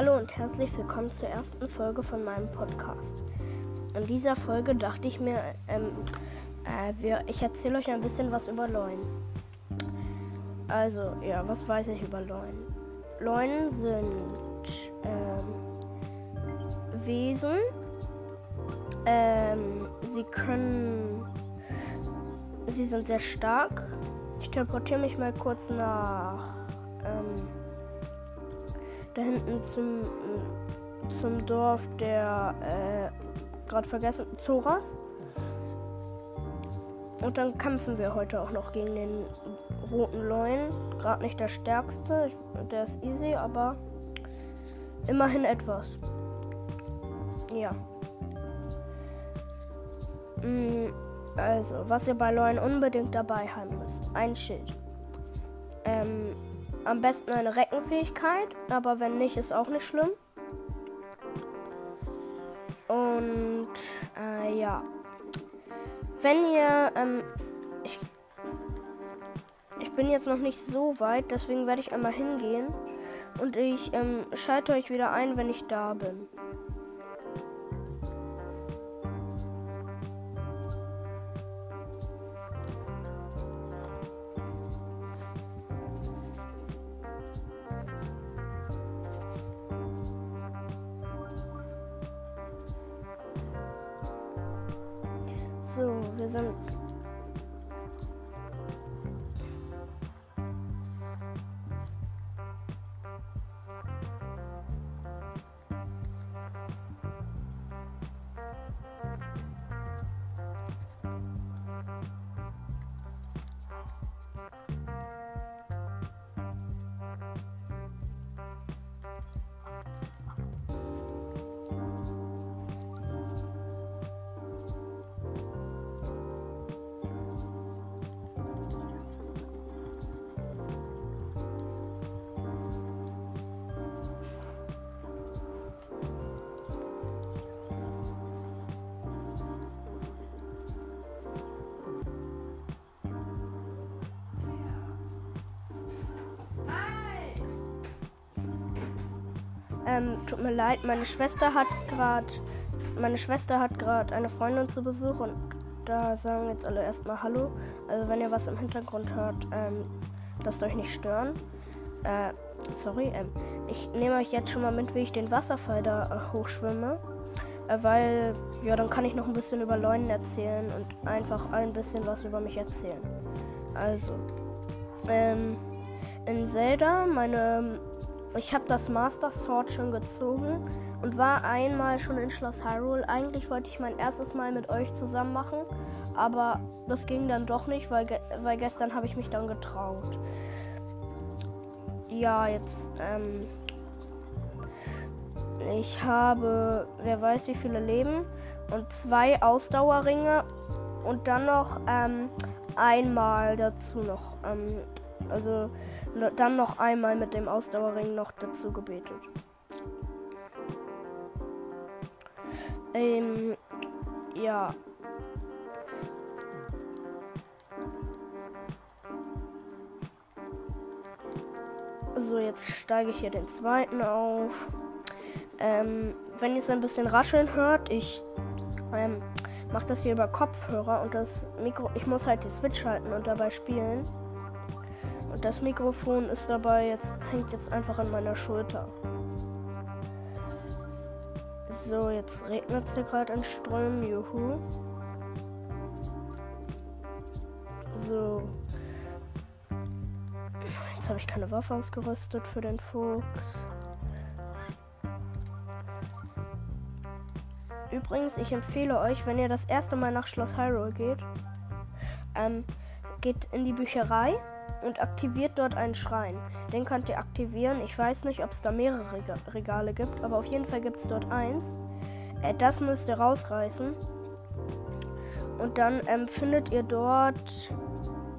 Hallo und herzlich willkommen zur ersten Folge von meinem Podcast. In dieser Folge dachte ich mir, ähm, äh, wir, ich erzähle euch ein bisschen was über Leunen. Also, ja, was weiß ich über Leunen? Leunen sind ähm, Wesen. Ähm, sie können. Sie sind sehr stark. Ich teleportiere mich mal kurz nach. Da hinten zum, zum Dorf der. Äh, gerade vergessen. Zoras. Und dann kämpfen wir heute auch noch gegen den roten Leuen. Gerade nicht der stärkste, der ist easy, aber immerhin etwas. Ja. Mm, also, was ihr bei Leuen unbedingt dabei haben müsst. Ein Schild. Ähm, am besten eine Reckenfähigkeit, aber wenn nicht, ist auch nicht schlimm. Und äh, ja. Wenn ihr, ähm, ich, ich bin jetzt noch nicht so weit, deswegen werde ich einmal hingehen und ich ähm, schalte euch wieder ein, wenn ich da bin. So, wir sind. Ähm, tut mir leid, meine Schwester hat gerade meine Schwester hat gerade eine Freundin zu Besuch und da sagen jetzt alle erstmal Hallo. Also wenn ihr was im Hintergrund hört, ähm, lasst euch nicht stören. Äh, sorry, ähm, ich nehme euch jetzt schon mal mit, wie ich den Wasserfall da äh, hochschwimme. Äh, weil, ja, dann kann ich noch ein bisschen über Leunen erzählen und einfach ein bisschen was über mich erzählen. Also, ähm, in Zelda, meine ich habe das Master Sword schon gezogen und war einmal schon in Schloss Hyrule. Eigentlich wollte ich mein erstes Mal mit euch zusammen machen, aber das ging dann doch nicht, weil, ge weil gestern habe ich mich dann getraut. Ja, jetzt, ähm, ich habe, wer weiß wie viele Leben und zwei Ausdauerringe und dann noch ähm, einmal dazu noch, ähm, also dann noch einmal mit dem Ausdauerring noch dazu gebetet. Ähm, ja. So, jetzt steige ich hier den zweiten auf. Ähm, wenn ihr es ein bisschen rascheln hört, ich ähm, mache das hier über Kopfhörer und das Mikro. Ich muss halt die Switch halten und dabei spielen. Das Mikrofon ist dabei jetzt, hängt jetzt einfach an meiner Schulter. So, jetzt regnet es hier gerade in Strömen. Juhu. So. Jetzt habe ich keine Waffe ausgerüstet für den Fuchs. Übrigens, ich empfehle euch, wenn ihr das erste Mal nach Schloss Hyrule geht, ähm, geht in die Bücherei und aktiviert dort einen Schrein. Den könnt ihr aktivieren. Ich weiß nicht, ob es da mehrere Regale gibt, aber auf jeden Fall gibt es dort eins. Äh, das müsst ihr rausreißen. Und dann ähm, findet ihr dort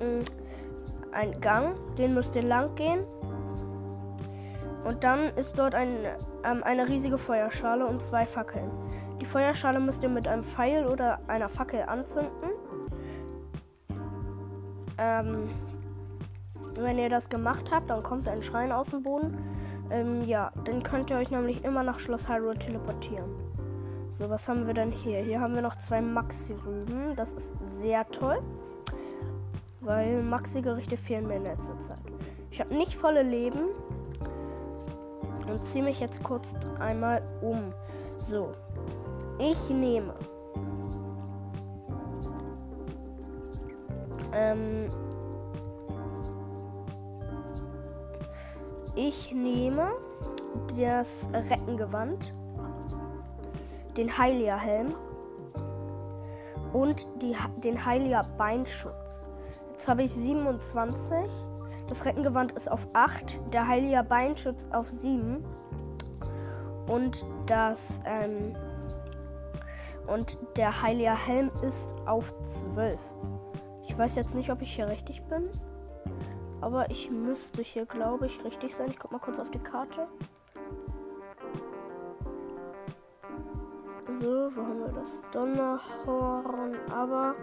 äh, einen Gang, den müsst ihr lang gehen. Und dann ist dort ein, ähm, eine riesige Feuerschale und zwei Fackeln. Die Feuerschale müsst ihr mit einem Pfeil oder einer Fackel anzünden. Ähm, wenn ihr das gemacht habt, dann kommt ein Schrein aus dem Boden. Ähm, ja, dann könnt ihr euch nämlich immer nach Schloss Hyrule teleportieren. So, was haben wir denn hier? Hier haben wir noch zwei Maxi-Rüben. Das ist sehr toll. Weil Maxi-Gerichte fehlen mir in letzter Zeit. Ich habe nicht volle Leben. Und ziehe mich jetzt kurz einmal um. So. Ich nehme. Ähm. Ich nehme das Reckengewand, den Heilia-Helm und die, den Heilia-Beinschutz. Jetzt habe ich 27. Das Reckengewand ist auf 8, der Heilia-Beinschutz auf 7 und das ähm, und der Heilia Helm ist auf 12. Ich weiß jetzt nicht, ob ich hier richtig bin. Aber ich müsste hier, glaube ich, richtig sein. Ich guck mal kurz auf die Karte. So, wo haben wir das Donnerhorn? Aber.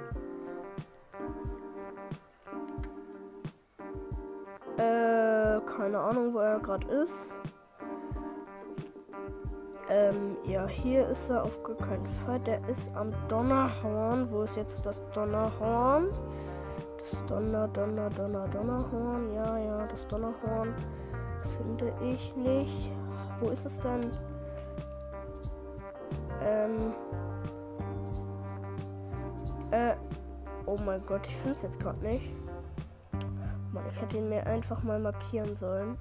Äh, keine Ahnung, wo er gerade ist. Ähm, ja, hier ist er auf gar keinen Fall. Der ist am Donnerhorn. Wo ist jetzt das Donnerhorn? Das Donner, Donner, Donner, Donnerhorn. Ja, ja, das Donnerhorn finde ich nicht. Wo ist es denn? Ähm. Äh. Oh mein Gott, ich finde es jetzt gerade nicht. Mann, ich hätte ihn mir einfach mal markieren sollen.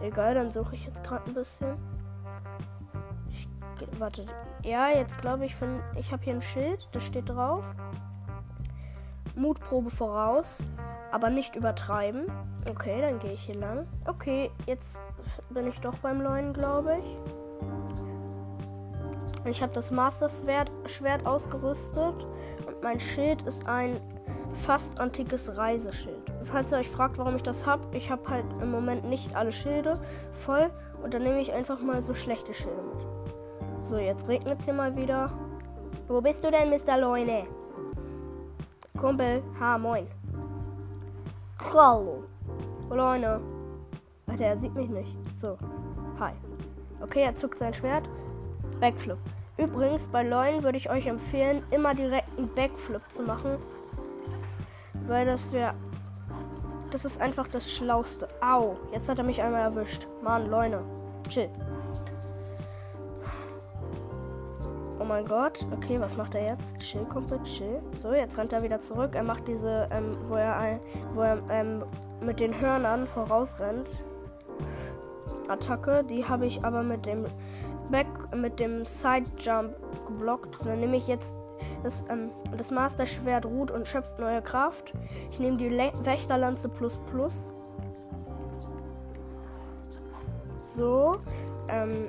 Egal, dann suche ich jetzt gerade ein bisschen. Warte. Ja, jetzt glaube ich, find, ich habe hier ein Schild, das steht drauf. Mutprobe voraus, aber nicht übertreiben. Okay, dann gehe ich hier lang. Okay, jetzt bin ich doch beim Leuen, glaube ich. Ich habe das Master Schwert, ausgerüstet und mein Schild ist ein fast antikes Reiseschild. Falls ihr euch fragt, warum ich das habe, ich habe halt im Moment nicht alle Schilde voll und dann nehme ich einfach mal so schlechte Schilde mit. So, jetzt regnet es hier mal wieder. Wo bist du denn, Mr. Leune? Kumpel, ha, moin. Hallo. Leune. Alter, er sieht mich nicht. So, hi. Okay, er zuckt sein Schwert. Backflip. Übrigens, bei Leuen würde ich euch empfehlen, immer direkt einen Backflip zu machen. Weil das wäre. Das ist einfach das Schlauste. Au, jetzt hat er mich einmal erwischt. Mann, Leune. Chill. Oh mein Gott. Okay, was macht er jetzt? Chill, Kumpel, chill. So, jetzt rennt er wieder zurück. Er macht diese, ähm, wo er, ein, wo er ähm, mit den Hörnern vorausrennt. Attacke. Die habe ich aber mit dem Back, mit dem Side Jump geblockt. Dann nehme ich jetzt das, ähm, das Master Schwert ruht und schöpft neue Kraft. Ich nehme die Le Wächterlanze plus plus. So. Ähm,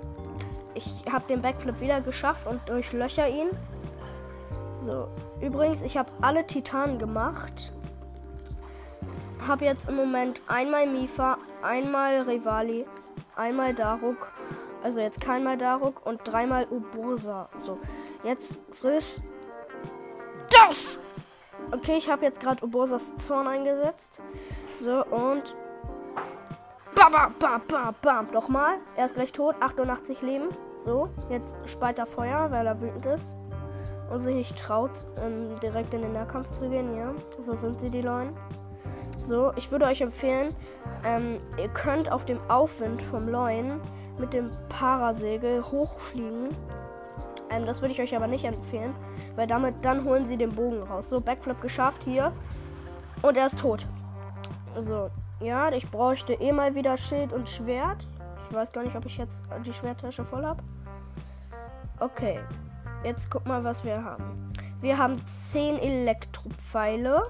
ich habe den Backflip wieder geschafft und durchlöcher ihn. So, übrigens, ich habe alle Titanen gemacht. Habe jetzt im Moment einmal Mifa, einmal Rivali, einmal Daruk. Also jetzt keinmal Daruk und dreimal Ubosa. So, jetzt friss das! Okay, ich habe jetzt gerade Ubosas Zorn eingesetzt. So, und Bam, bam, bam, bam, bam. Nochmal. Er ist gleich tot. 88 Leben. So, jetzt speit er Feuer, weil er wütend ist. Und sich nicht traut, ähm, direkt in den Nahkampf zu gehen, ja. So sind sie, die Leute. So, ich würde euch empfehlen, ähm, ihr könnt auf dem Aufwind vom Leuen mit dem Parasegel hochfliegen. Ähm, das würde ich euch aber nicht empfehlen, weil damit dann holen sie den Bogen raus. So, Backflip geschafft hier. Und er ist tot. So, ja, ich bräuchte eh mal wieder Schild und Schwert. Ich weiß gar nicht, ob ich jetzt die Schwerttasche voll habe. Okay, jetzt guck mal, was wir haben. Wir haben 10 Elektropfeile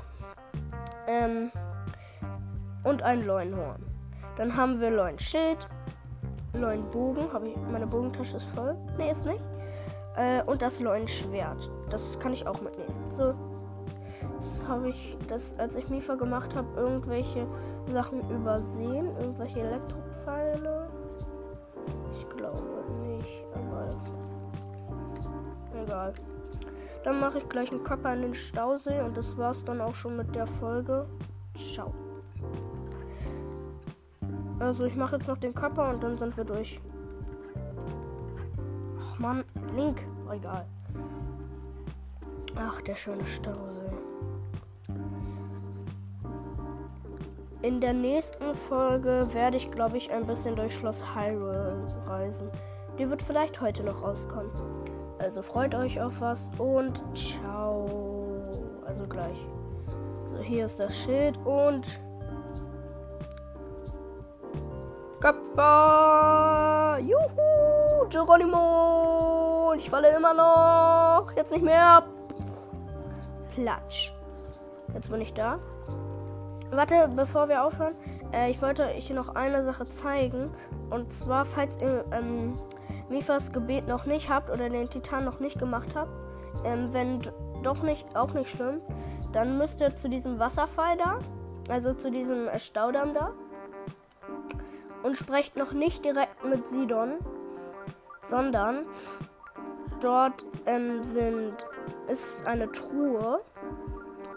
ähm, und ein Leunhorn. Dann haben wir Leunschild, Leunbogen. Habe ich meine Bogentasche ist voll? Ne, ist nicht. Äh, und das Leunschwert. Das kann ich auch mitnehmen. So, habe ich, das, als ich Mifa gemacht habe, irgendwelche Sachen übersehen? Irgendwelche Elektropfeile? Ich glaube nicht, aber egal. Dann mache ich gleich einen Körper in den Stausee und das war's dann auch schon mit der Folge. Ciao. Also ich mache jetzt noch den Körper und dann sind wir durch. Ach man, Link. Egal. Ach, der schöne Stausee. In der nächsten Folge werde ich, glaube ich, ein bisschen durch Schloss Hyrule reisen. Die wird vielleicht heute noch rauskommen. Also freut euch auf was und ciao. Also gleich. So, hier ist das Schild und Köpfer. Juhu, Geronimo. Ich falle immer noch. Jetzt nicht mehr. Platsch. Jetzt bin ich da. Warte, bevor wir aufhören, äh, ich wollte euch noch eine Sache zeigen. Und zwar, falls ihr ähm, Mifas Gebet noch nicht habt oder den Titan noch nicht gemacht habt, ähm, wenn doch nicht, auch nicht schlimm, dann müsst ihr zu diesem Wasserfall da, also zu diesem äh, Staudamm da, und sprecht noch nicht direkt mit Sidon, sondern dort ähm, sind, ist eine Truhe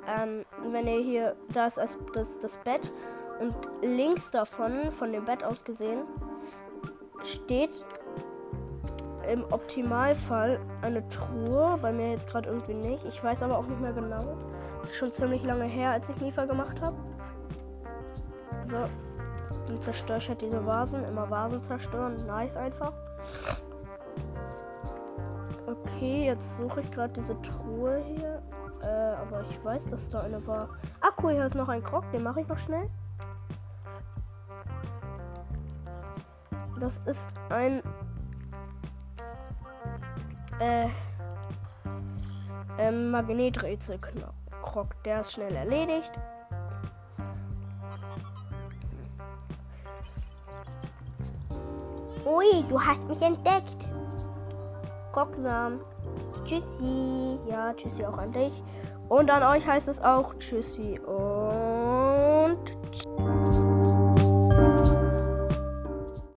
ähm, wenn ihr hier, da ist das, das, das Bett und links davon, von dem Bett aus gesehen, steht im Optimalfall eine Truhe. Bei mir jetzt gerade irgendwie nicht. Ich weiß aber auch nicht mehr genau. Ist schon ziemlich lange her, als ich Mifa gemacht habe. So. Dann zerstöre ich halt diese Vasen. Immer Vasen zerstören. Nice einfach. Okay, jetzt suche ich gerade diese Truhe hier. Aber ich weiß, dass da eine war. Ah, cool, hier ist noch ein Krog. Den mache ich noch schnell. Das ist ein. Äh. Ähm, Magneträtsel-Krog. Der ist schnell erledigt. Ui, du hast mich entdeckt. Krogsam. Tschüssi. Ja, tschüssi auch an dich. Und an euch heißt es auch Tschüssi und.